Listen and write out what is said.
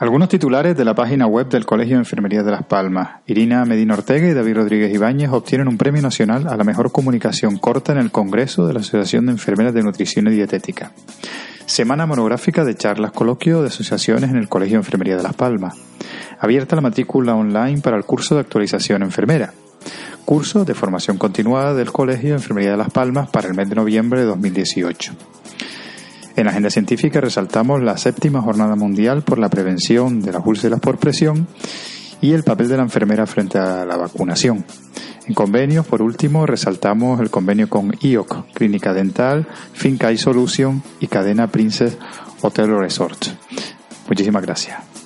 Algunos titulares de la página web del Colegio de Enfermería de Las Palmas. Irina Medina Ortega y David Rodríguez Ibáñez obtienen un premio nacional a la mejor comunicación corta en el Congreso de la Asociación de Enfermeras de Nutrición y Dietética. Semana monográfica de charlas coloquio de asociaciones en el Colegio de Enfermería de Las Palmas. Abierta la matrícula online para el curso de actualización enfermera. Curso de formación continuada del Colegio de Enfermería de Las Palmas para el mes de noviembre de 2018. En la agenda científica resaltamos la séptima jornada mundial por la prevención de las úlceras por presión y el papel de la enfermera frente a la vacunación. En convenios, por último, resaltamos el convenio con IOC, Clínica Dental, Finca y Solution y Cadena Princess Hotel Resort. Muchísimas gracias.